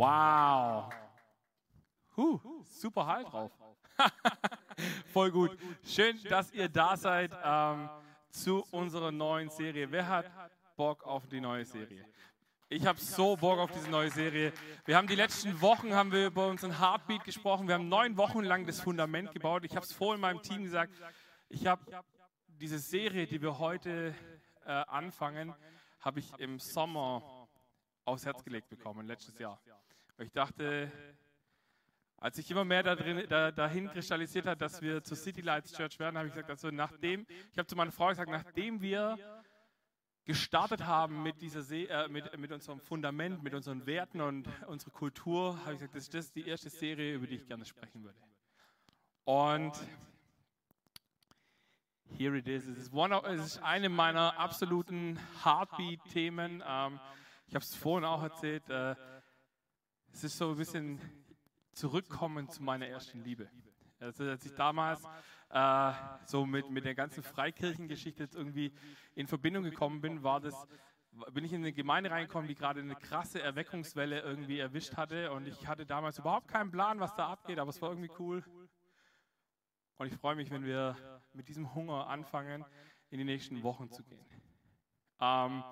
Wow. Huh, super Hall drauf. Voll gut. Schön, dass ihr da seid ähm, zu unserer neuen Serie. Wer hat Bock auf die neue Serie? Ich habe so Bock auf diese neue Serie. Wir haben die letzten Wochen haben wir über unseren Heartbeat gesprochen. Wir haben neun Wochen lang das Fundament gebaut. Ich habe es vorhin meinem Team gesagt. Ich habe diese Serie, die wir heute äh, anfangen, habe ich im Sommer aufs Herz gelegt bekommen, letztes Jahr. Ich dachte, als sich immer mehr da drin, da, dahin kristallisiert hat, dass wir zur City Lights Church werden, habe ich gesagt, also nachdem, ich habe zu meiner Frau gesagt, nachdem wir gestartet haben mit, dieser See, äh, mit, mit unserem Fundament, mit unseren Werten und unserer Kultur, habe ich gesagt, das ist die erste Serie, über die ich gerne sprechen würde. Und here it is. Es ist, es ist eine meiner absoluten Heartbeat-Themen. Ähm, ich habe es vorhin auch erzählt. Äh, es ist so ein bisschen zurückkommen zu meiner ersten Liebe. Also als ich damals äh, so mit, mit der ganzen Freikirchengeschichte jetzt irgendwie in Verbindung gekommen bin, war das, bin ich in eine Gemeinde reingekommen, die gerade eine krasse Erweckungswelle irgendwie erwischt hatte und ich hatte damals überhaupt keinen Plan, was da abgeht, aber es war irgendwie cool. Und ich freue mich, wenn wir mit diesem Hunger anfangen, in die nächsten Wochen zu gehen. Ähm,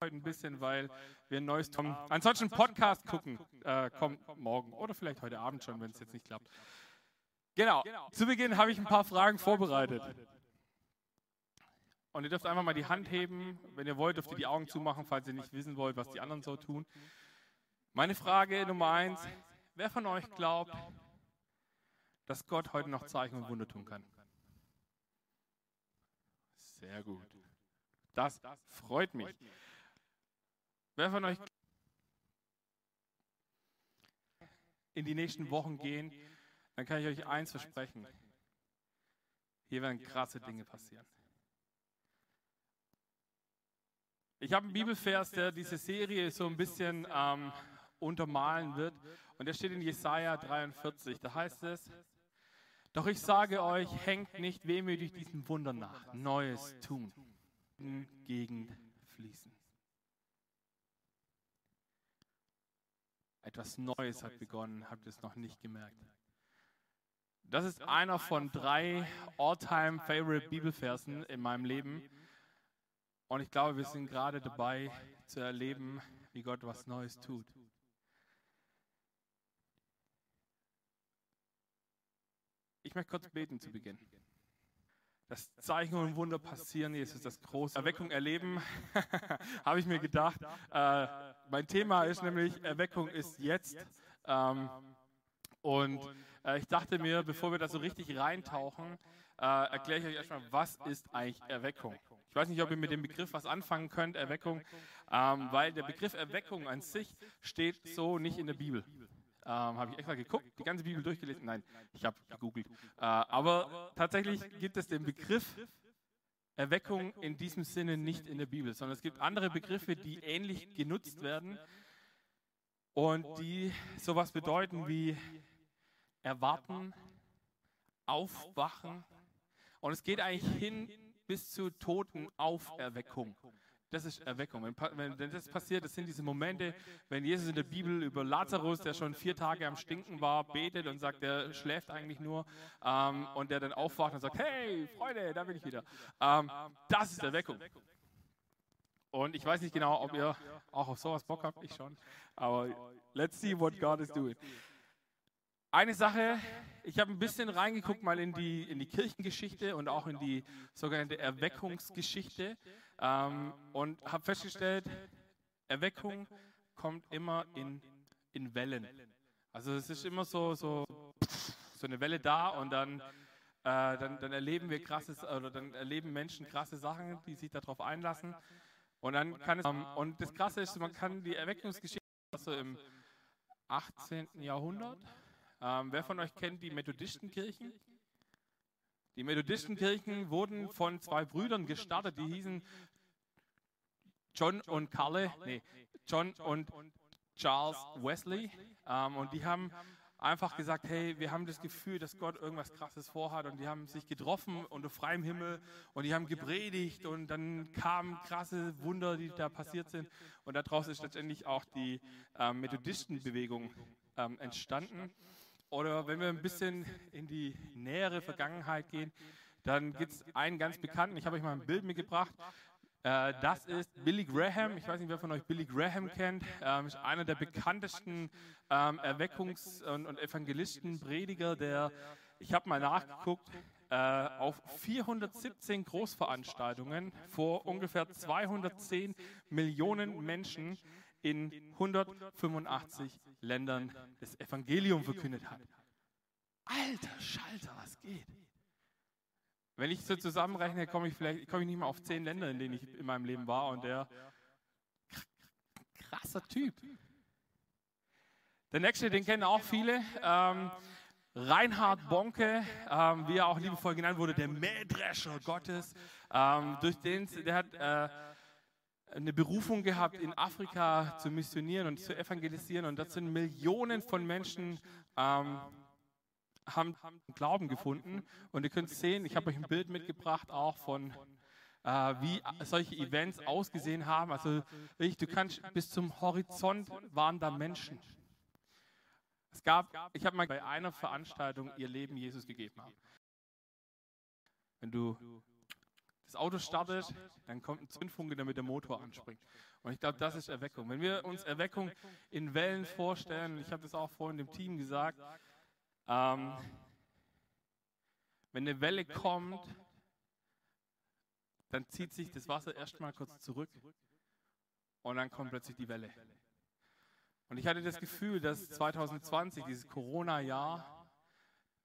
heute ein bisschen, weil wir ein neues Tom. Ansonsten Podcast gucken, äh, kommt morgen oder vielleicht heute Abend schon, wenn es jetzt nicht klappt. Genau. Zu Beginn habe ich ein paar Fragen vorbereitet. Und ihr dürft einfach mal die Hand heben. Wenn ihr wollt, dürft ihr die Augen zumachen, falls ihr nicht wissen wollt, was die anderen so tun. Meine Frage Nummer eins: Wer von euch glaubt, dass Gott heute noch Zeichen und Wunder tun kann? Sehr gut. Das freut mich. Wer von euch in die nächsten Wochen gehen, dann kann ich euch eins versprechen. Hier werden krasse Dinge passieren. Ich habe einen Bibelvers, der diese Serie so ein bisschen ähm, untermalen wird. Und der steht in Jesaja 43. Da heißt es: Doch ich sage euch, hängt nicht wehmütig diesem Wunder nach. Neues tun. Gegend fließen. Etwas Neues hat begonnen, habt ihr es noch nicht gemerkt. Das ist einer von drei all-time favorite Bibelversen in meinem Leben. Und ich glaube, wir sind gerade dabei zu erleben, wie Gott was Neues tut. Ich möchte kurz beten zu Beginn. Das Zeichen und Wunder passieren, Jesus, das große Erweckung erleben, habe ich mir gedacht. Äh, mein Thema ist nämlich, Erweckung ist jetzt. Ähm, und äh, ich dachte mir, bevor wir da so richtig reintauchen, äh, erkläre ich euch erstmal, was ist eigentlich Erweckung? Ich weiß nicht, ob ihr mit dem Begriff was anfangen könnt, Erweckung, ähm, weil der Begriff Erweckung an sich steht so nicht in der Bibel. Ähm, habe ich extra geguckt, die ganze Bibel durchgelesen. Nein, ich habe gegoogelt. Äh, aber tatsächlich gibt es den Begriff Erweckung in diesem Sinne nicht in der Bibel, sondern es gibt andere Begriffe, die ähnlich genutzt werden und die sowas bedeuten wie erwarten, aufwachen. Und es geht eigentlich hin bis zur Totenauferweckung. Das ist Erweckung. Wenn, wenn, das passiert, das sind diese Momente, wenn Jesus in der Bibel über Lazarus, der schon vier Tage am Stinken war, betet und sagt, der schläft eigentlich nur ähm, und der dann aufwacht und sagt, hey, Freunde, da bin ich wieder. Ähm, das ist Erweckung. Und ich weiß nicht genau, ob ihr auch auf sowas Bock habt, ich schon. Aber let's see what God is doing. Eine Sache, ich habe ein bisschen reingeguckt mal in die, in die Kirchengeschichte und auch in die sogenannte Erweckungsgeschichte ähm, und habe festgestellt, Erweckung kommt immer in, in Wellen. Also es ist immer so, so, so eine Welle da und dann, äh, dann, dann erleben wir krasses, oder dann erleben Menschen krasse Sachen, die sich darauf einlassen. Und dann kann es, ähm, und das Krasse ist, man kann die Erweckungsgeschichte also im 18. Jahrhundert ähm, wer von euch kennt die Methodistenkirchen? Die Methodistenkirchen wurden von zwei Brüdern gestartet, die hießen John und Carle, nee, John und Charles Wesley. Ähm, und die haben einfach gesagt, hey, wir haben das Gefühl, dass Gott irgendwas Krasses vorhat und die haben sich getroffen unter freiem Himmel und die haben gepredigt und dann kamen krasse Wunder, die da passiert sind und daraus ist letztendlich auch die ähm, Methodistenbewegung ähm, entstanden. Oder wenn wir ein bisschen in die nähere Vergangenheit gehen, dann gibt es einen ganz bekannten, ich habe euch mal ein Bild mitgebracht. Äh, das ist Billy Graham. Ich weiß nicht, wer von euch Billy Graham kennt. Ähm, ist einer der bekanntesten ähm, Erweckungs- und, und Evangelisten, Prediger, der, ich habe mal nachgeguckt, äh, auf 417 Großveranstaltungen vor ungefähr 210 Millionen Menschen in 185 Ländern das Evangelium verkündet hat. Alter Schalter, was geht? Wenn ich so zusammenrechne, komme ich vielleicht komme ich nicht mal auf zehn Länder, in denen ich in meinem Leben war und der krasser Typ. Der nächste, den kennen auch viele. Ähm, Reinhard Bonke, ähm, wie er auch liebevoll genannt wurde, der Mähdrescher Gottes. Ähm, durch den, der hat äh, eine Berufung gehabt, in Afrika zu missionieren und zu evangelisieren. Und das sind Millionen von Menschen ähm, haben Glauben gefunden. Und ihr könnt sehen, ich habe euch ein Bild mitgebracht, auch von äh, wie solche Events ausgesehen haben. Also ich, du kannst bis zum Horizont waren da Menschen. Es gab, ich habe mal bei einer Veranstaltung ihr Leben Jesus gegeben. Haben. Wenn du das Auto startet, dann kommt ein Zündfunke, damit der Motor anspringt. Und ich glaube, das ist Erweckung. Wenn wir uns Erweckung in Wellen vorstellen, ich habe das auch vorhin dem Team gesagt, ähm, wenn eine Welle kommt, dann zieht sich das Wasser erstmal kurz zurück und dann kommt plötzlich die Welle. Und ich hatte das Gefühl, dass 2020, dieses Corona-Jahr,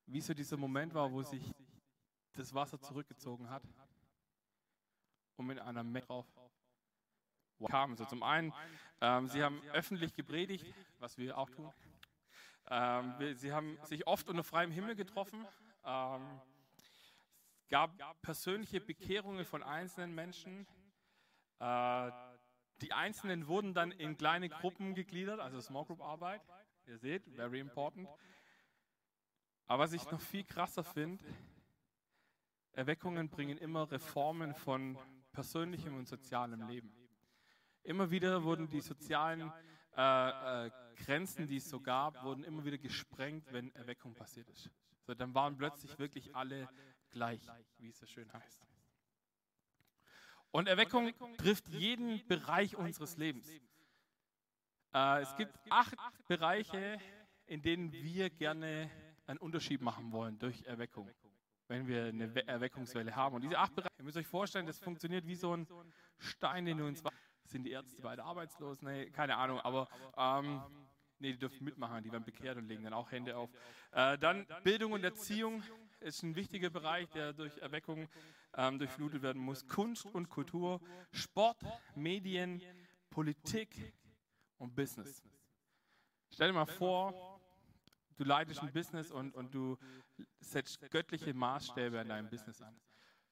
wie so dieser Moment war, wo sich das Wasser zurückgezogen hat und mit einer Menge drauf kam. So zum einen, ähm, sie haben öffentlich gepredigt, was wir auch tun. Ähm, sie haben sich oft unter freiem Himmel getroffen. Ähm, es gab persönliche Bekehrungen von einzelnen Menschen. Äh, die Einzelnen wurden dann in kleine Gruppen gegliedert, also Small Group Arbeit. Ihr seht, very important. Aber was ich noch viel krasser finde, Erweckungen bringen immer Reformen von persönlichem und sozialem Leben. Immer wieder wurden die sozialen äh, äh, Grenzen, die es so gab, wurden immer wieder gesprengt, wenn Erweckung passiert ist. So, dann waren plötzlich wirklich alle gleich, wie es so schön heißt. Und Erweckung trifft jeden Bereich unseres Lebens. Äh, es gibt acht Bereiche, in denen wir gerne einen Unterschied machen wollen durch Erweckung, wenn wir eine Erweckungswelle haben. Und diese acht Bereiche, ihr müsst euch vorstellen, das funktioniert wie so ein Stein, den du ins Wasser sind die Ärzte beide arbeitslos? Nee, keine Ahnung, aber ähm, nee, die dürfen mitmachen, die werden bekehrt und legen dann auch Hände auf. Äh, dann Bildung und Erziehung ist ein wichtiger Bereich, der durch Erweckung ähm, durchflutet werden muss. Kunst und Kultur, Sport, Medien, Politik und Business. Stell dir mal vor, du leitest ein Business und, und du setzt göttliche Maßstäbe an deinem Business an.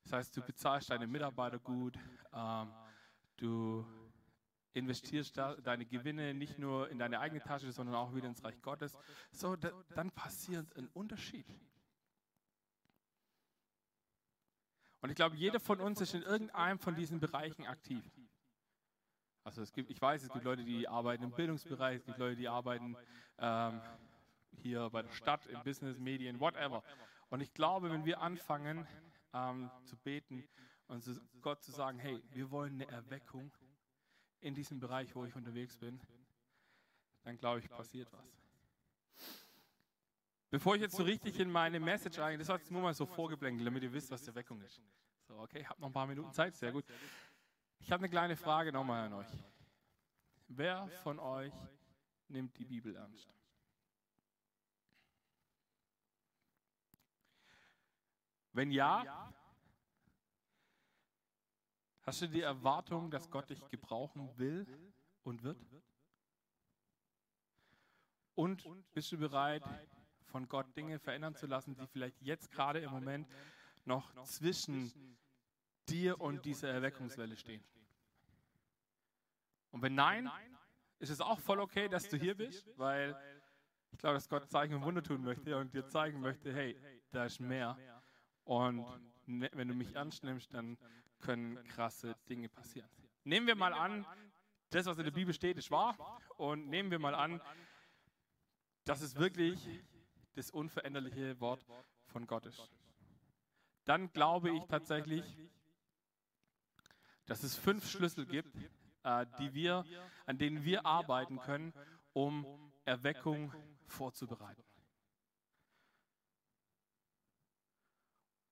Das heißt, du bezahlst deine Mitarbeiter gut, ähm, du investierst deine Gewinne nicht nur in deine eigene Tasche, sondern auch wieder ins Reich Gottes, so da, dann passiert ein Unterschied. Und ich glaube, jeder von uns ist in irgendeinem von diesen Bereichen aktiv. Also es gibt, ich weiß, es gibt Leute, die arbeiten im Bildungsbereich, es gibt Leute, die arbeiten ähm, hier bei der Stadt, im Business, Medien, whatever. Und ich glaube, wenn wir anfangen ähm, zu beten und zu Gott zu sagen, hey, wir wollen eine Erweckung, in diesem Bereich, wo ich unterwegs bin, dann glaube ich, passiert was. Bevor ich jetzt so richtig in meine Message eingehe, das war jetzt nur mal so vorgeblänkelt, damit ihr wisst, was die Weckung ist. So, okay, habt noch ein paar Minuten Zeit, sehr gut. Ich habe eine kleine Frage nochmal an euch. Wer von euch nimmt die Bibel ernst? Wenn ja, Hast du die Erwartung, dass Gott dich gebrauchen will und wird? Und bist du bereit, von Gott Dinge verändern zu lassen, die vielleicht jetzt gerade im Moment noch zwischen dir und dieser Erweckungswelle stehen? Und wenn nein, ist es auch voll okay, dass du hier bist, weil Ich glaube, dass Gott Zeichen und Wunder tun möchte und dir zeigen möchte, hey, da ist mehr. Und ne, wenn du mich ernst nimmst, dann können krasse Dinge passieren. Nehmen wir mal an, das, was in der Bibel steht, ist wahr. Und nehmen wir mal an, dass es wirklich das unveränderliche Wort von Gott ist. Dann glaube ich tatsächlich, dass es fünf Schlüssel gibt, äh, die wir, an denen wir arbeiten können, um Erweckung vorzubereiten.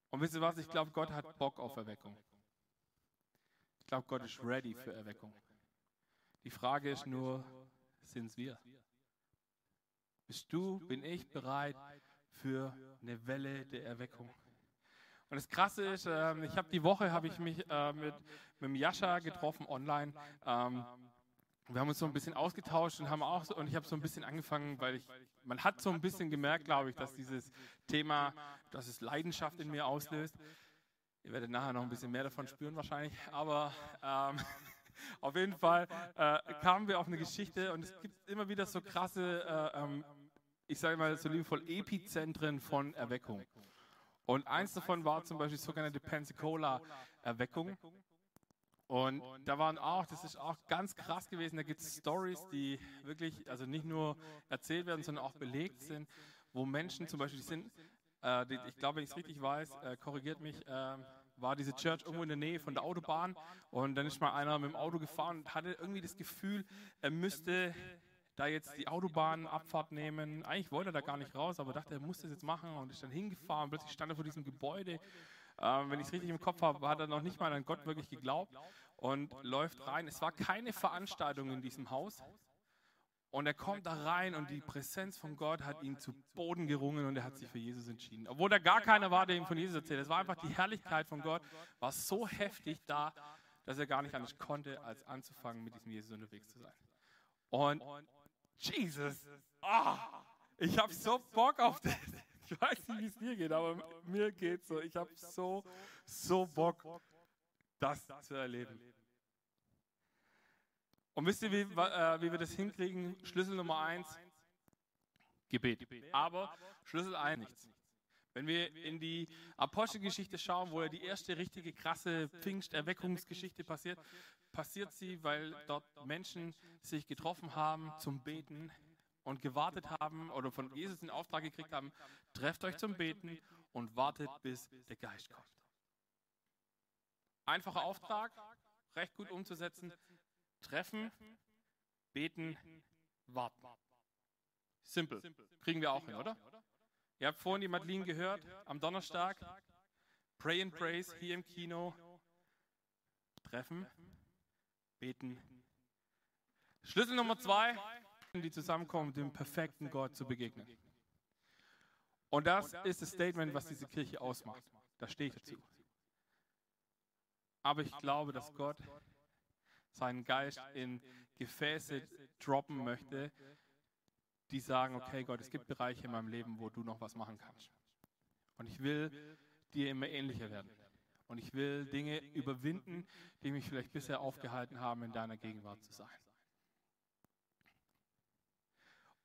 Und wisst ihr was? Ich glaube, Gott hat Bock auf Erweckung. Ich glaube, Gott ist ready für Erweckung. Die Frage ist nur, sind es wir? Bist du, bin ich bereit für eine Welle der Erweckung? Und das Krasse ist, äh, ich habe die Woche habe ich mich äh, mit, mit Jascha getroffen online. Ähm, wir haben uns so ein bisschen ausgetauscht und haben auch so, und ich habe so ein bisschen angefangen, weil ich man hat so ein bisschen gemerkt, glaube ich, dass dieses Thema, dass es Leidenschaft in mir auslöst. Ihr werdet nachher noch ein bisschen mehr davon spüren wahrscheinlich, aber ähm, auf jeden Fall äh, kamen wir auf eine Geschichte und es gibt immer wieder so krasse, äh, ähm, ich sage mal so liebevoll, Epizentren von Erweckung. Und eins davon war zum Beispiel sogenannte Pensacola-Erweckung. Und da waren auch, das ist auch ganz krass gewesen, da gibt es Stories, die wirklich, also nicht nur erzählt werden, sondern auch belegt sind, wo Menschen zum Beispiel, die sind, äh, die, ich glaube, wenn ich es richtig weiß, äh, korrigiert mich, äh, war diese Church irgendwo in der Nähe von der Autobahn und dann ist mal einer mit dem Auto gefahren und hatte irgendwie das Gefühl, er müsste da jetzt die Autobahnabfahrt nehmen. Eigentlich wollte er da gar nicht raus, aber dachte, er muss das jetzt machen und ist dann hingefahren. Plötzlich stand er vor diesem Gebäude. Ähm, wenn ich es richtig im Kopf habe, hat er noch nicht mal an Gott wirklich geglaubt und läuft rein. Es war keine Veranstaltung in diesem Haus. Und er kommt da rein und die Präsenz von Gott hat ihn zu Boden gerungen und er hat sich für Jesus entschieden. Obwohl da gar keiner war, der ihm von Jesus erzählt. Es war einfach die Herrlichkeit von Gott, war so heftig da, dass er gar nicht anders konnte, als anzufangen, mit diesem Jesus unterwegs zu sein. Und Jesus. Oh, ich habe so Bock auf das. Ich weiß nicht, wie es dir geht, aber mir geht so. Ich habe so, so Bock, das zu erleben. Und wisst ihr, wie, äh, wie wir das hinkriegen? Schlüssel Nummer eins, Gebet. Aber Schlüssel eins, nichts. Wenn wir in die Apostelgeschichte schauen, wo ja die erste richtige krasse Pfingsterweckungsgeschichte passiert, passiert sie, weil dort Menschen sich getroffen haben zum Beten und gewartet haben oder von Jesus den Auftrag gekriegt haben, trefft euch zum Beten und wartet, bis der Geist kommt. Einfacher Auftrag, recht gut umzusetzen. Treffen, beten, warten. Simpel. Kriegen wir auch hin, oder? Ihr habt vorhin die Madeline gehört, am Donnerstag. Pray and Praise hier im Kino. Treffen, beten. Schlüssel Nummer zwei, die zusammenkommen, dem perfekten Gott zu begegnen. Und das ist das Statement, was diese Kirche ausmacht. Da stehe ich dazu. Aber ich glaube, dass Gott seinen Geist in Gefäße droppen möchte, die sagen, okay Gott, es gibt Bereiche in meinem Leben, wo du noch was machen kannst. Und ich will dir immer ähnlicher werden. Und ich will Dinge überwinden, die mich vielleicht bisher aufgehalten haben, in deiner Gegenwart zu sein.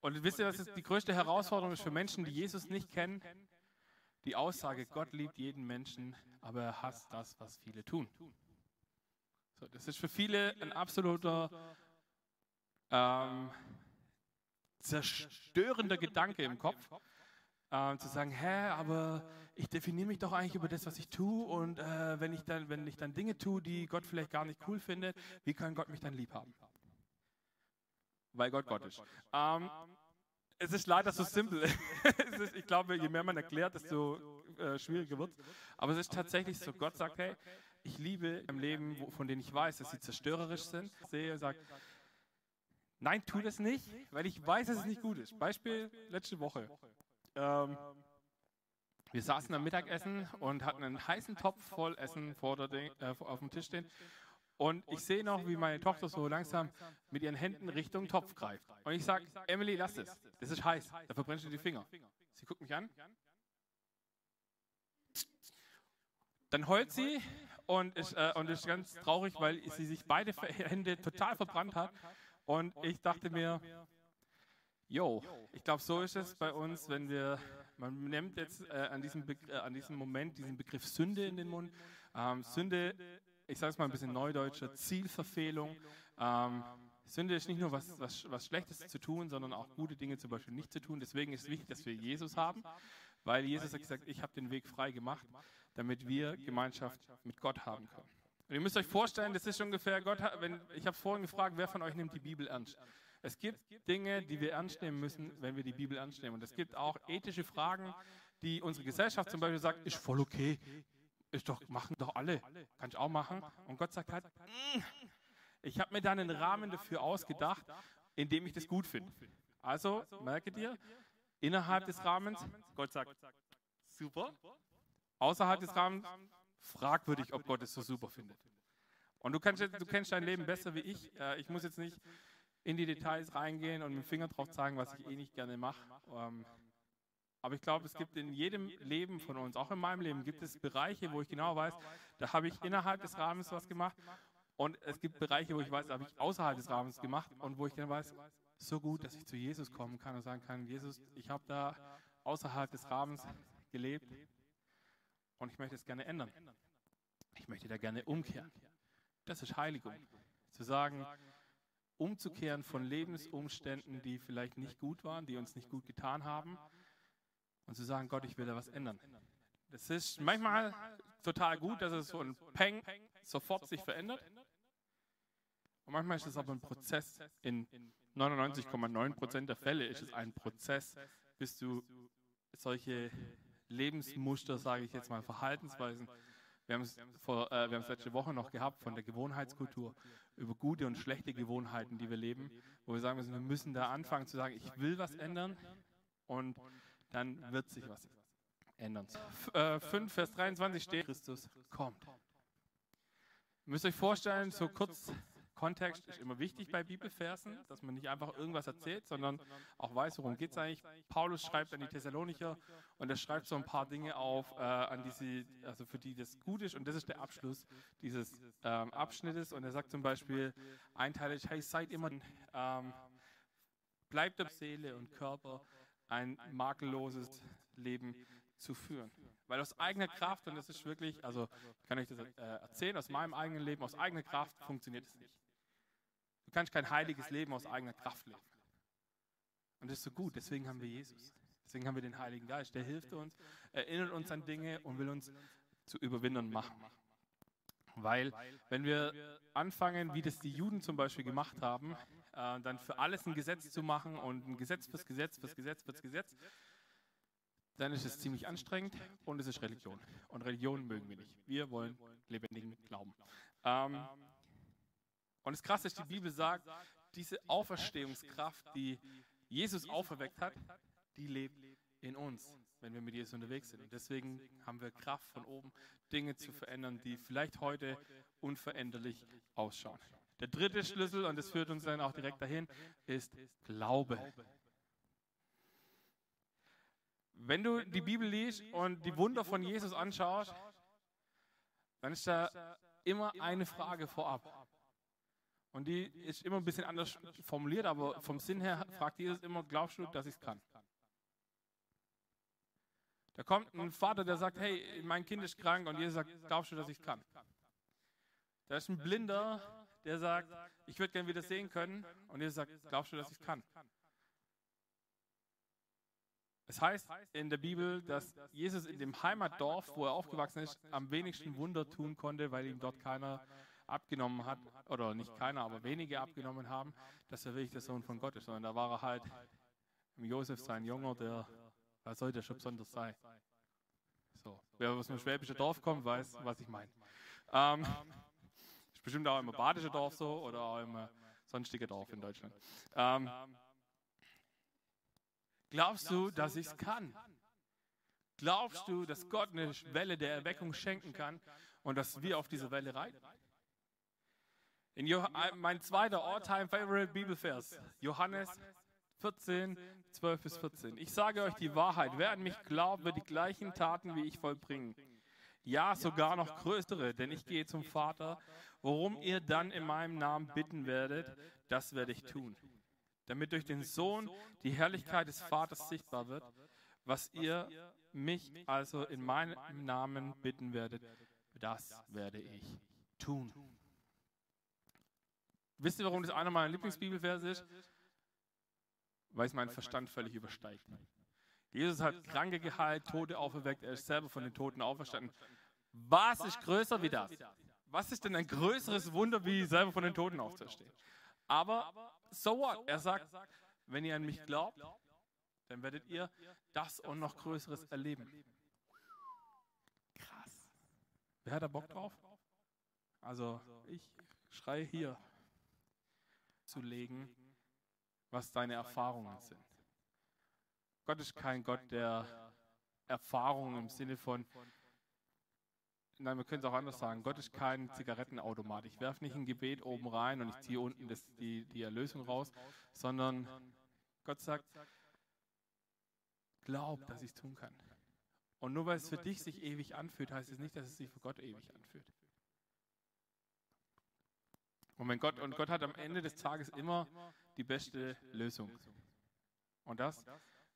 Und wisst ihr, was die größte Herausforderung ist für Menschen, die Jesus nicht kennen? Die Aussage, Gott liebt jeden Menschen, aber er hasst das, was viele tun. So, das ist für viele ein absoluter ähm, zerstörender Gedanke im Kopf, äh, zu sagen, hä, aber ich definiere mich doch eigentlich über das, was ich tue und äh, wenn, ich dann, wenn ich dann Dinge tue, die Gott vielleicht gar nicht cool findet, wie kann Gott mich dann lieb haben? Weil Gott Gott ist. Ähm, es ist leider so simpel. ich glaube, je mehr man erklärt, desto äh, schwieriger wird es. Aber es ist tatsächlich so, Gott sagt, hey, ich liebe im Leben, von denen ich weiß, dass sie zerstörerisch sind. Sehe und sage, Nein, tu das nicht, weil ich weiß, dass es nicht gut ist. Beispiel letzte Woche. Ähm, wir saßen am Mittagessen und hatten einen heißen Topf voll Essen der, äh, auf dem Tisch stehen. Und ich sehe noch, wie meine Tochter so langsam mit ihren Händen Richtung Topf greift. Und ich sage, Emily, lass es. Das ist heiß. Da verbrennst du die Finger. Sie guckt mich an. Dann heult sie und ist, äh, und ist ganz traurig, weil sie sich beide Hände total verbrannt hat. Und ich dachte mir, Jo, ich glaube, so ist es bei uns, wenn wir, man nimmt jetzt äh, an, diesem äh, an diesem Moment diesen Begriff Sünde in den Mund. Ähm, Sünde, ich sage es mal ein bisschen neudeutscher, Zielverfehlung. Ähm, Sünde ist nicht nur was, was, was Schlechtes zu tun, sondern auch gute Dinge zum Beispiel nicht zu tun. Deswegen ist es wichtig, dass wir Jesus haben, weil Jesus hat gesagt, ich habe den Weg frei gemacht, damit wir Gemeinschaft mit Gott haben können. Und ihr müsst euch vorstellen, das ist ungefähr, Gott, wenn, ich habe vorhin gefragt, wer von euch nimmt die Bibel ernst? Es gibt Dinge, die wir ernst nehmen müssen, wenn wir die Bibel ernst nehmen. Und es gibt auch ethische Fragen, die unsere Gesellschaft zum Beispiel sagt, ist voll okay, ist doch, machen doch alle, kann ich auch machen. Und Gott sagt halt, mm, ich habe mir da einen Rahmen dafür ausgedacht, in dem ich das gut finde. Also, merke dir, innerhalb des Rahmens, Gott sagt, super. Außerhalb des Rahmens, fragwürdig, ob Gott es so super findet. Und du, kannst, du kennst dein Leben besser wie ich. Äh, ich muss jetzt nicht in die Details reingehen und mit dem Finger drauf zeigen, was ich eh nicht gerne mache. Ähm, aber ich glaube, es gibt in jedem Leben von uns, auch in meinem Leben, gibt es Bereiche, wo ich genau weiß, da habe ich innerhalb des Rahmens was gemacht. Und es gibt Bereiche, wo ich weiß, da habe ich außerhalb des Rahmens gemacht und wo ich dann weiß, so gut, dass ich zu Jesus kommen kann und sagen kann, Jesus, ich habe da außerhalb des Rahmens gelebt und ich möchte es gerne ändern. Ich möchte da gerne umkehren. Das ist Heiligung. Zu sagen, umzukehren von Lebensumständen, die vielleicht nicht gut waren, die uns nicht gut getan haben, und zu sagen, Gott, ich will da was ändern. Das ist manchmal total gut, dass es so ein Peng sofort sich verändert. Und manchmal ist es aber ein Prozess. In 99,9 Prozent der Fälle ist es ein Prozess, bis du solche Lebensmuster, sage ich jetzt mal, Verhaltensweisen wir haben es vor, äh, wir haben es letzte Woche noch gehabt von der Gewohnheitskultur über gute und schlechte Gewohnheiten, die wir leben, wo wir sagen müssen, wir müssen da anfangen zu sagen, ich will was ändern und dann wird sich was ändern. F äh, 5 Vers 23 steht, Christus kommt. Ihr müsst euch vorstellen, so kurz Kontext ist immer wichtig bei Bibelversen, dass man nicht einfach irgendwas erzählt, sondern auch weiß, worum geht es eigentlich. Paulus schreibt an die Thessalonicher und er schreibt so ein paar Dinge auf, äh, an die sie, also für die das gut ist. Und das ist der Abschluss dieses ähm, Abschnittes. Und er sagt zum Beispiel einteilig, hey, seid immer, ähm, bleibt der Seele und Körper ein makelloses Leben zu führen. Weil aus eigener Kraft, und das ist wirklich, also ich kann euch das äh, erzählen, aus meinem eigenen Leben, aus eigener Kraft funktioniert es nicht. Kannst kein heiliges Leben aus eigener Kraft leben. Und das ist so gut, deswegen haben wir Jesus. Deswegen haben wir den Heiligen Geist. Der hilft uns, erinnert uns an Dinge und will uns zu Überwindern machen. Weil, wenn wir anfangen, wie das die Juden zum Beispiel gemacht haben, äh, dann für alles ein Gesetz zu machen und ein Gesetz fürs Gesetz, fürs Gesetz, fürs Gesetz, dann ist es ziemlich anstrengend und es ist Religion. Und Religion mögen wir nicht. Wir wollen lebendigen Glauben. Ähm, und das Krasse ist, die Bibel sagt, diese Auferstehungskraft, die Jesus auferweckt hat, die lebt in uns, wenn wir mit Jesus unterwegs sind. Und deswegen haben wir Kraft von oben, Dinge zu verändern, die vielleicht heute unveränderlich ausschauen. Der dritte Schlüssel, und das führt uns dann auch direkt dahin, ist Glaube. Wenn du die Bibel liest und die Wunder von Jesus anschaust, dann ist da immer eine Frage vorab. Und die ist immer ein bisschen anders formuliert, aber vom Sinn her fragt Jesus immer, glaubst du, dass ich es kann? Da kommt ein Vater, der sagt, hey, mein Kind ist krank und Jesus sagt, glaubst du, dass ich es kann? Da ist ein Blinder, der sagt, ich würde gerne wieder sehen können und Jesus sagt, glaubst du, dass ich es kann? Es heißt in der Bibel, dass Jesus in dem Heimatdorf, wo er aufgewachsen ist, am wenigsten Wunder tun konnte, weil ihm dort keiner abgenommen hat, oder nicht keiner, aber wenige abgenommen haben, dass er wirklich der Sohn von Gott ist, sondern da war er halt Josef sein Junge, der, was soll der schon besonders sein? So, wer aus dem schwäbischen Dorf kommt, weiß, was ich meine. Ähm, ist bestimmt auch im badischen Dorf so oder auch im sonstigen Dorf in Deutschland. Ähm, glaubst du, dass ich es kann? Glaubst du, dass Gott eine Welle der Erweckung schenken kann und dass wir auf diese Welle reiten? In jo mein zweiter All-Time-Favorite Bibelvers, Johannes 14, 12 bis 14. Ich sage euch die Wahrheit, wer an mich glaubt, wird die gleichen Taten wie ich vollbringen. Ja, sogar noch größere, denn ich gehe zum Vater. Worum ihr dann in meinem Namen bitten werdet, das werde ich tun. damit durch den Sohn die Herrlichkeit des Vaters sichtbar wird, was ihr mich also in meinem Namen bitten werdet, das werde ich tun. Wisst ihr, warum das einer meiner Lieblingsbibelverse ist? Weil es meinen Verstand völlig übersteigt. Jesus hat Kranke geheilt, Tote auferweckt, er ist selber von den Toten auferstanden. Was ist größer wie das? Was ist denn ein größeres Wunder, wie selber von den Toten aufzustehen? Aber so what? Er sagt, wenn ihr an mich glaubt, dann werdet ihr das und noch Größeres erleben. Krass. Wer hat da Bock drauf? Also ich schreie hier zu legen, was deine Erfahrungen sind. Gott ist kein Gott der Erfahrungen im Sinne von, nein, wir können es auch anders sagen, Gott ist kein Zigarettenautomat. Ich werfe nicht ein Gebet oben rein und ich ziehe unten das, die, die Erlösung raus, sondern Gott sagt, glaub, dass ich es tun kann. Und nur weil es für dich sich ewig anfühlt, heißt es nicht, dass es sich für Gott ewig anfühlt. Und, wenn Gott, und Gott hat am Ende des Tages immer die beste Lösung. Und das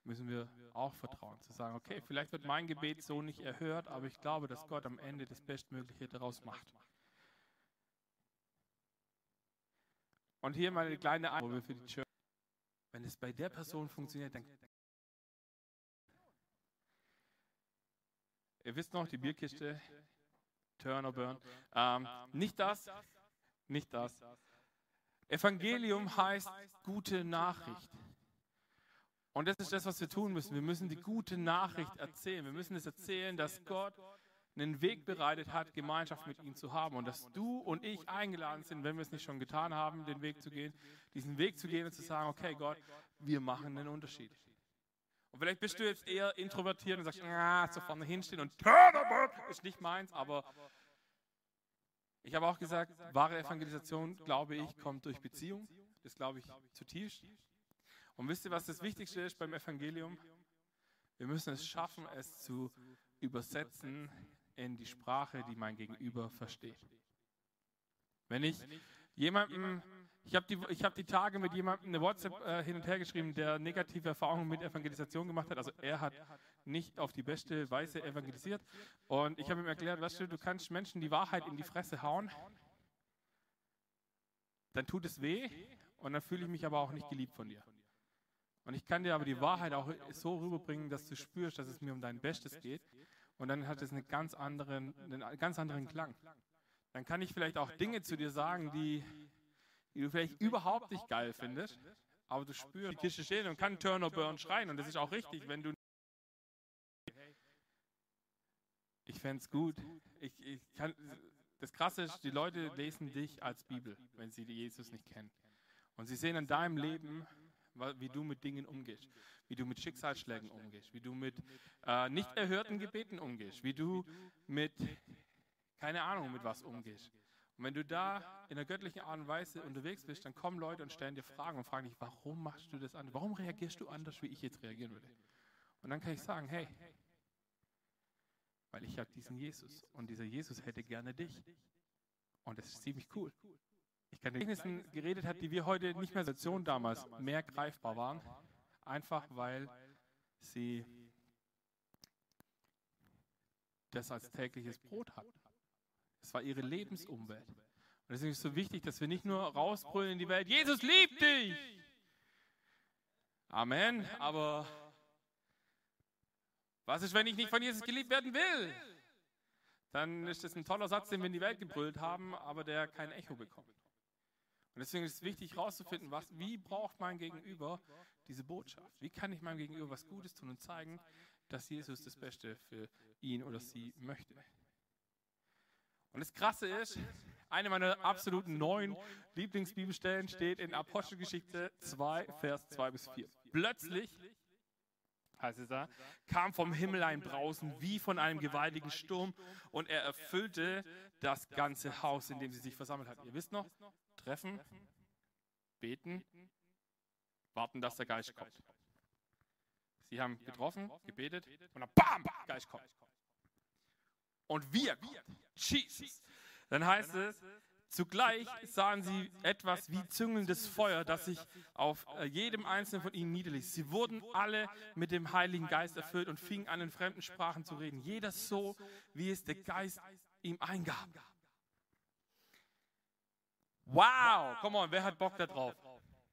müssen wir auch vertrauen, zu sagen, okay, vielleicht wird mein Gebet so nicht erhört, aber ich glaube, dass Gott am Ende das Bestmögliche daraus macht. Und hier meine kleine Einprobe für die Church. Wenn es bei der Person funktioniert, dann. Ihr wisst noch, die Bierkiste, Turner Burn. Ähm, nicht das, nicht das. Evangelium heißt gute Nachricht. Und das ist das, was wir tun müssen. Wir müssen die gute Nachricht erzählen. Wir müssen es erzählen, dass Gott einen Weg bereitet hat, Gemeinschaft mit ihm zu haben. Und dass du und ich eingeladen sind, wenn wir es nicht schon getan haben, den Weg zu gehen, diesen Weg zu gehen und zu sagen, okay Gott, wir machen einen Unterschied. Und vielleicht bist du jetzt eher introvertiert und sagst, ah, so vorne hinstehen und ist nicht meins, aber ich habe auch gesagt, wahre Evangelisation, glaube ich, kommt durch Beziehung. Das glaube ich zutiefst. Und wisst ihr, was das Wichtigste ist beim Evangelium? Wir müssen es schaffen, es zu übersetzen in die Sprache, die mein Gegenüber versteht. Wenn ich jemandem, ich habe die, hab die Tage mit jemandem eine WhatsApp äh, hin und her geschrieben, der negative Erfahrungen mit Evangelisation gemacht hat. Also er hat nicht auf die beste Weise evangelisiert. Und ich habe ihm erklärt, weißt du, du kannst Menschen die Wahrheit in die Fresse hauen, dann tut es weh und dann fühle ich mich aber auch nicht geliebt von dir. Und ich kann dir aber die Wahrheit auch so rüberbringen, dass du spürst, dass es mir um dein Bestes geht. Und dann hat es einen ganz anderen, einen ganz anderen Klang. Dann kann ich vielleicht auch Dinge zu dir sagen, die, die du vielleicht überhaupt nicht geil findest, aber du spürst, die Kiste stehen und kann Turner Burn schreien. Und das ist auch richtig, wenn du. Ich fände es gut. Ich, ich kann, das Krasse ist, die Leute lesen dich als Bibel, wenn sie Jesus nicht kennen. Und sie sehen in deinem Leben, wie du mit Dingen umgehst, wie du mit Schicksalsschlägen umgehst, wie du mit äh, nicht erhörten Gebeten umgehst, wie du mit, keine Ahnung, mit was umgehst. Und wenn du da in der göttlichen Art und Weise unterwegs bist, dann kommen Leute und stellen dir Fragen und fragen dich, warum machst du das anders? Warum reagierst du anders, wie ich jetzt reagieren würde? Und dann kann ich sagen, hey, weil ich habe diesen Jesus und dieser Jesus hätte gerne dich. Und das ist ziemlich cool. Ich kann Ereignissen geredet hat, die wir heute nicht mehr Situation damals mehr greifbar waren, einfach weil sie das als tägliches Brot hatten. Es war ihre Lebensumwelt. Und deswegen ist es so wichtig, dass wir nicht nur rausbrüllen in die Welt, Jesus liebt dich! Amen. Aber was ist, wenn ich nicht von Jesus geliebt werden will? Dann ist das ein toller Satz, den wir in die Welt gebrüllt haben, aber der kein Echo bekommt. Und deswegen ist es wichtig herauszufinden, wie braucht mein Gegenüber diese Botschaft? Wie kann ich meinem Gegenüber was Gutes tun und zeigen, dass Jesus das Beste für ihn oder sie möchte? Und das Krasse ist, eine meiner absoluten neuen Lieblingsbibelstellen steht in Apostelgeschichte 2, Vers 2 bis 4. Plötzlich, heißt es da, kam vom Himmel ein Brausen wie von einem gewaltigen Sturm und er erfüllte das ganze Haus, in dem sie sich versammelt hatten. Ihr wisst noch, treffen, beten, warten, dass der Geist kommt. Sie haben getroffen, gebetet und dann BAM! Geist kommt. Und wir, Jesus. Dann heißt es, Zugleich sahen sie etwas wie züngelndes Feuer, das sich auf äh, jedem einzelnen von ihnen niederließ. Sie wurden alle mit dem Heiligen Geist erfüllt und fingen an, in fremden Sprachen zu reden. Jeder so, wie es der Geist ihm eingab. Wow, komm on, wer hat Bock da drauf?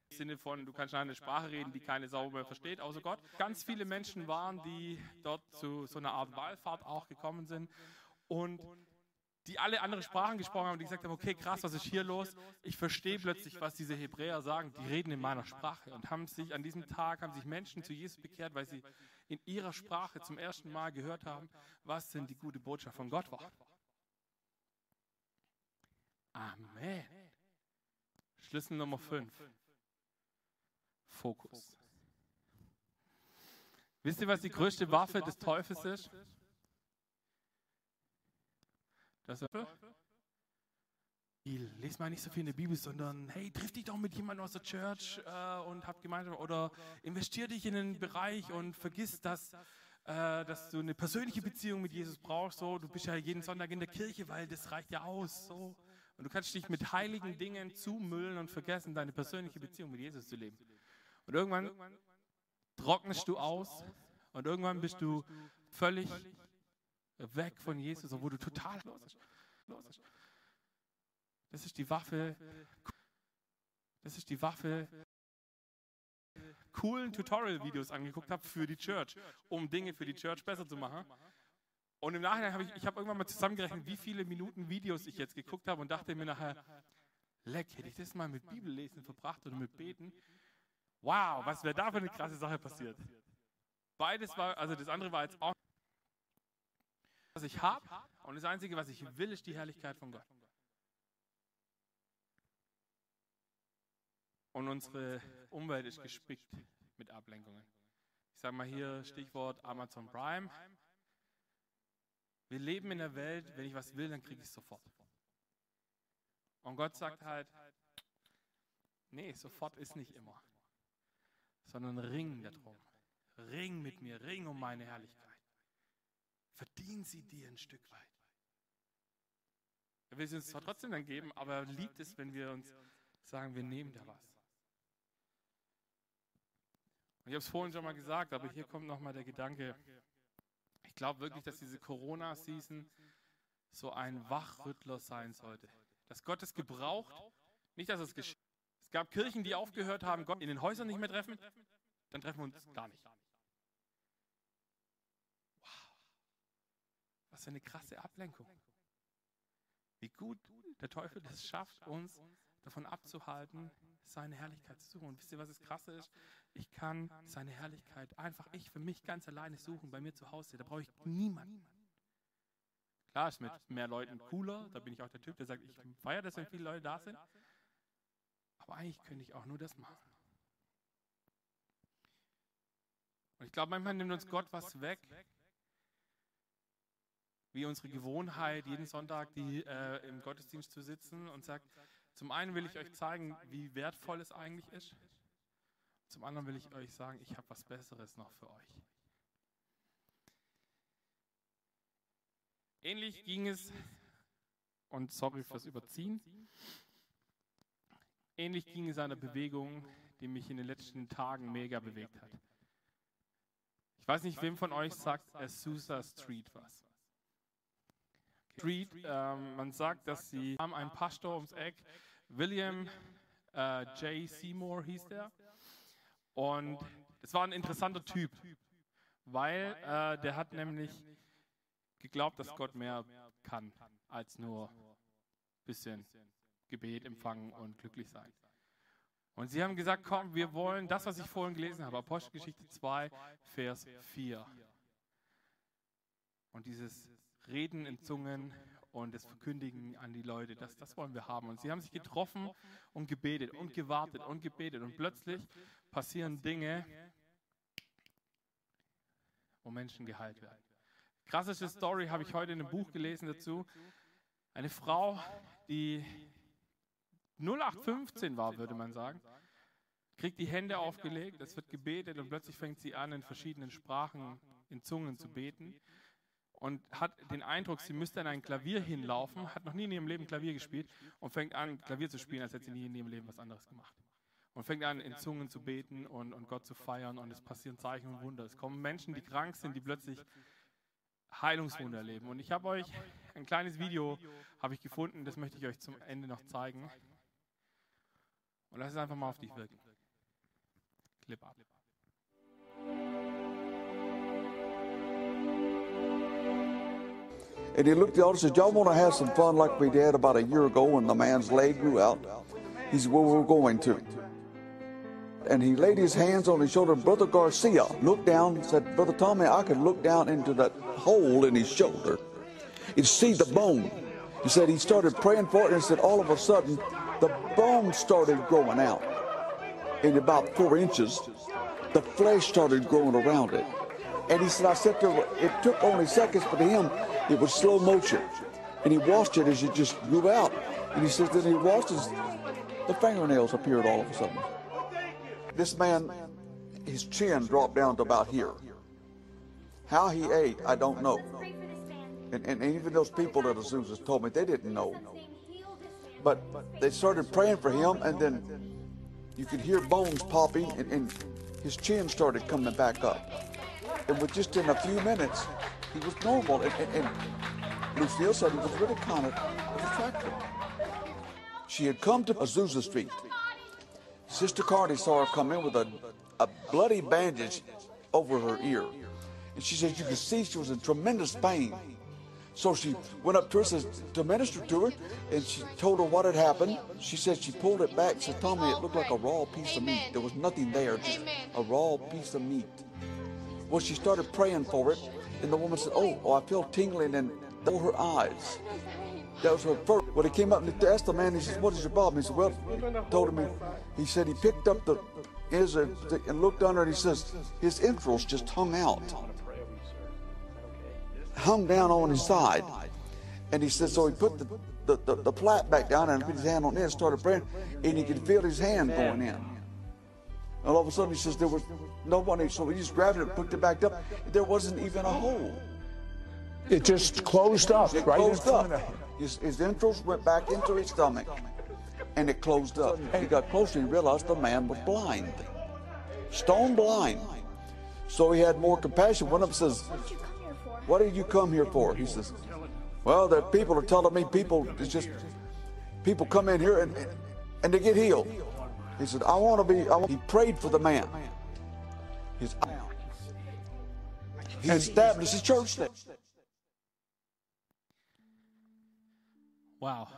Im Sinne von, du kannst eine Sprache reden, die keine Sau mehr versteht, außer Gott. Ganz viele Menschen waren, die dort zu so einer Art Wallfahrt auch gekommen sind und die alle andere Sprachen gesprochen haben die gesagt haben, okay, krass, was ist hier los? Ich verstehe plötzlich, was diese Hebräer sagen. Die reden in meiner Sprache und haben sich an diesem Tag, haben sich Menschen zu Jesus bekehrt, weil sie in ihrer Sprache zum ersten Mal gehört haben, was denn die gute Botschaft von Gott war. Amen. Schlüssel Nummer 5. Fokus. Wisst ihr, was die größte Waffe des Teufels ist? Das Lies mal nicht so viel in der Bibel, sondern hey, triff dich doch mit jemandem aus der Church äh, und hab Gemeinschaft oder investier dich in einen Bereich und vergiss, dass, äh, dass du eine persönliche Beziehung mit Jesus brauchst. So, du bist ja jeden Sonntag in der Kirche, weil das reicht ja aus. So. Und du kannst dich mit heiligen Dingen zumüllen und vergessen, deine persönliche Beziehung mit Jesus zu leben. Und irgendwann trocknest du aus und irgendwann bist du völlig weg von Jesus, obwohl du total los bist. Das ist die Waffe. Das ist die Waffe coolen Tutorial-Videos angeguckt habe für die Church, um Dinge für die Church besser zu machen. Und im Nachhinein habe ich, ich habe irgendwann mal zusammengerechnet, wie viele Minuten Videos ich jetzt geguckt habe und dachte mir nachher, leck, hätte ich das mal mit Bibellesen verbracht oder mit Beten? Wow, was wäre da für eine krasse Sache passiert? Beides war, also das andere war jetzt auch, was ich habe und das Einzige, was ich will, ist die Herrlichkeit von Gott. Und unsere Umwelt ist gespickt mit Ablenkungen. Ich sage mal hier Stichwort Amazon Prime. Wir leben in einer Welt, wenn ich was will, dann kriege ich es sofort. Und Gott sagt halt, nee, sofort ist nicht immer, sondern ring darum. Ring mit mir, ring um meine Herrlichkeit. Verdien sie dir ein Stück weit. Er will sie uns zwar trotzdem dann geben, aber er liebt es, wenn wir uns sagen, wir nehmen da was. Und ich habe es vorhin schon mal gesagt, aber hier kommt nochmal der Gedanke, ich glaube wirklich, dass diese Corona-Season so ein Wachrüttler sein sollte. Dass Gott es gebraucht, nicht, dass es geschieht. Es gab Kirchen, die aufgehört haben, Gott in den Häusern nicht mehr treffen, dann treffen wir uns gar nicht. Was für eine krasse Ablenkung. Wie gut der Teufel das schafft, uns davon abzuhalten, seine Herrlichkeit zu suchen. Und wisst ihr, was das Krasse ist? Ich kann seine Herrlichkeit einfach ich für mich ganz alleine suchen, bei mir zu Hause. Da brauche ich niemanden. Klar ist mit mehr Leuten cooler, da bin ich auch der Typ, der sagt, ich feiere das, wenn viele Leute da sind. Aber eigentlich könnte ich auch nur das machen. Und ich glaube, manchmal nimmt uns Gott was weg, wie unsere Gewohnheit, jeden Sonntag die, äh, im Gottesdienst zu sitzen und sagt, zum einen will ich euch zeigen, wie wertvoll es eigentlich ist. Zum anderen will ich euch sagen, ich habe was Besseres noch für euch. Ähnlich ging es, und sorry fürs Überziehen, ähnlich ging es einer Bewegung, die mich in den letzten Tagen mega bewegt hat. Ich weiß nicht, wem von euch sagt Azusa Street was. Street, ähm, man sagt, dass sie haben einen Pastor ums Eck, William äh, J. Seymour hieß der. Und es war ein interessanter Typ, weil äh, der hat nämlich geglaubt, dass Gott mehr kann als nur ein bisschen Gebet empfangen und glücklich sein. Und sie haben gesagt, komm, wir wollen das, was ich vorhin gelesen habe, Apostelgeschichte 2, Vers 4. Und dieses Reden in Zungen und das Verkündigen an die Leute, das, das wollen wir haben. Und sie haben sich getroffen und gebetet und gewartet und gebetet. Und plötzlich passieren Dinge, wo Menschen geheilt werden. Krasseste Story habe ich heute in einem Buch gelesen dazu. Eine Frau, die 0815 war, würde man sagen, kriegt die Hände aufgelegt, es wird gebetet und plötzlich fängt sie an, in verschiedenen Sprachen, in Zungen zu beten. Und hat den Eindruck, sie müsste an ein Klavier hinlaufen, hat noch nie in ihrem Leben Klavier gespielt und fängt an, Klavier zu spielen, als hätte sie nie in ihrem Leben was anderes gemacht. Und fängt an, in Zungen zu beten und, und Gott zu feiern und es passieren Zeichen und Wunder. Es kommen Menschen, die krank sind, die plötzlich Heilungswunder erleben. Und ich habe euch ein kleines Video habe ich gefunden, das möchte ich euch zum Ende noch zeigen. Und lass es einfach mal auf dich wirken. Clip ab. And he looked at the audience and said, Y'all want to have some fun like we did about a year ago when the man's leg grew out? He said, Well, we're going to. And he laid his hands on his shoulder. Brother Garcia looked down and said, Brother Tommy, I could look down into that hole in his shoulder and see the bone. He said he started praying for it and said all of a sudden the bone started growing out in about four inches. The flesh started growing around it. And he said, I said him, it took only seconds, but to him, it was slow motion. And he watched it as it just grew out. And he says, then he watched as the fingernails appeared all of a sudden. This man, his chin dropped down to about here. How he ate, I don't know. And, and even those people at Azusa told me they didn't know. But they started praying for him, and then you could hear bones popping, and, and his chin started coming back up. And with just in a few minutes, he was normal. And, and, and Lucille said he was really kind of attractive. She had come to Azusa Street. Sister Cardi saw her come in with a, a bloody bandage over her ear. And she said you could see she was in tremendous pain. So she went up to her says, to minister to her, and she told her what had happened. She said she pulled it back. Said, Tommy, it looked like a raw piece of meat. There was nothing there, just a raw piece of meat. Well, she started praying for it, and the woman said, Oh, oh I feel tingling in her eyes. That was her first. When he came up and asked the man, he said, What is your problem? He said, Well, he told him, he, said he picked up the his and looked under and he says, His entrails just hung out hung down on his side. And he said, so he put the, the, the, the plait back down and put his hand on it and started praying, and he could feel his hand going in. And all of a sudden he says there was nobody, so he just grabbed it and put it back up. There wasn't even a hole. It just closed up, It right closed up. His, his entrails went back into his stomach, and it closed up. He got closer and he realized the man was blind, stone blind. So he had more compassion. One of them says, what did you come here for? He says, Well, the people are telling me people, it's just, people come in here and, and they get healed. He said, I want to be, I want, he prayed for the man. His, he established his church there. Wow.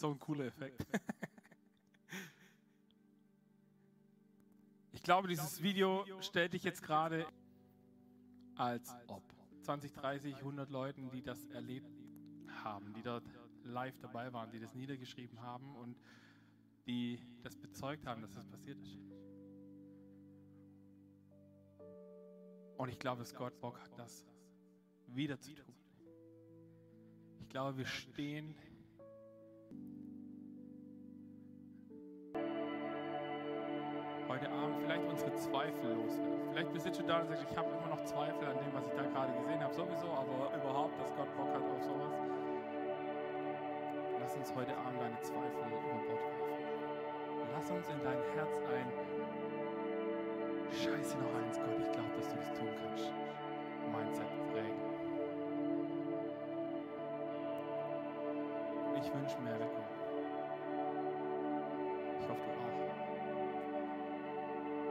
So ein cooler Effekt. Ich glaube, dieses Video stellt dich jetzt gerade als ob 20, 30, 100 Leuten, die das erlebt haben, die dort live dabei waren, die das niedergeschrieben haben und die das bezeugt haben, dass das passiert ist. Und ich glaube, dass Gott Bock hat, das wieder zu tun. Ich glaube, wir stehen heute Abend vielleicht unsere Zweifel loswerden. Vielleicht bist du da und sagst, ich habe immer noch Zweifel an dem, was ich da gerade gesehen habe, sowieso, aber überhaupt, dass Gott Bock hat auf sowas. Lass uns heute Abend deine Zweifel über Bord werfen. Lass uns in dein Herz ein Scheiße noch eins, Gott, ich glaube, dass du das tun kannst. Mindset prägen. Ich wünsche mir Erweckung. Ich hoffe, du auch.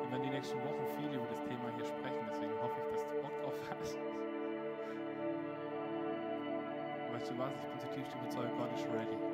Wir werden die nächsten Wochen viel über das Thema hier sprechen, deswegen hoffe ich, dass du Bock drauf hast. Weißt du was? Ich bin zutiefst überzeugt, Gott ist ready?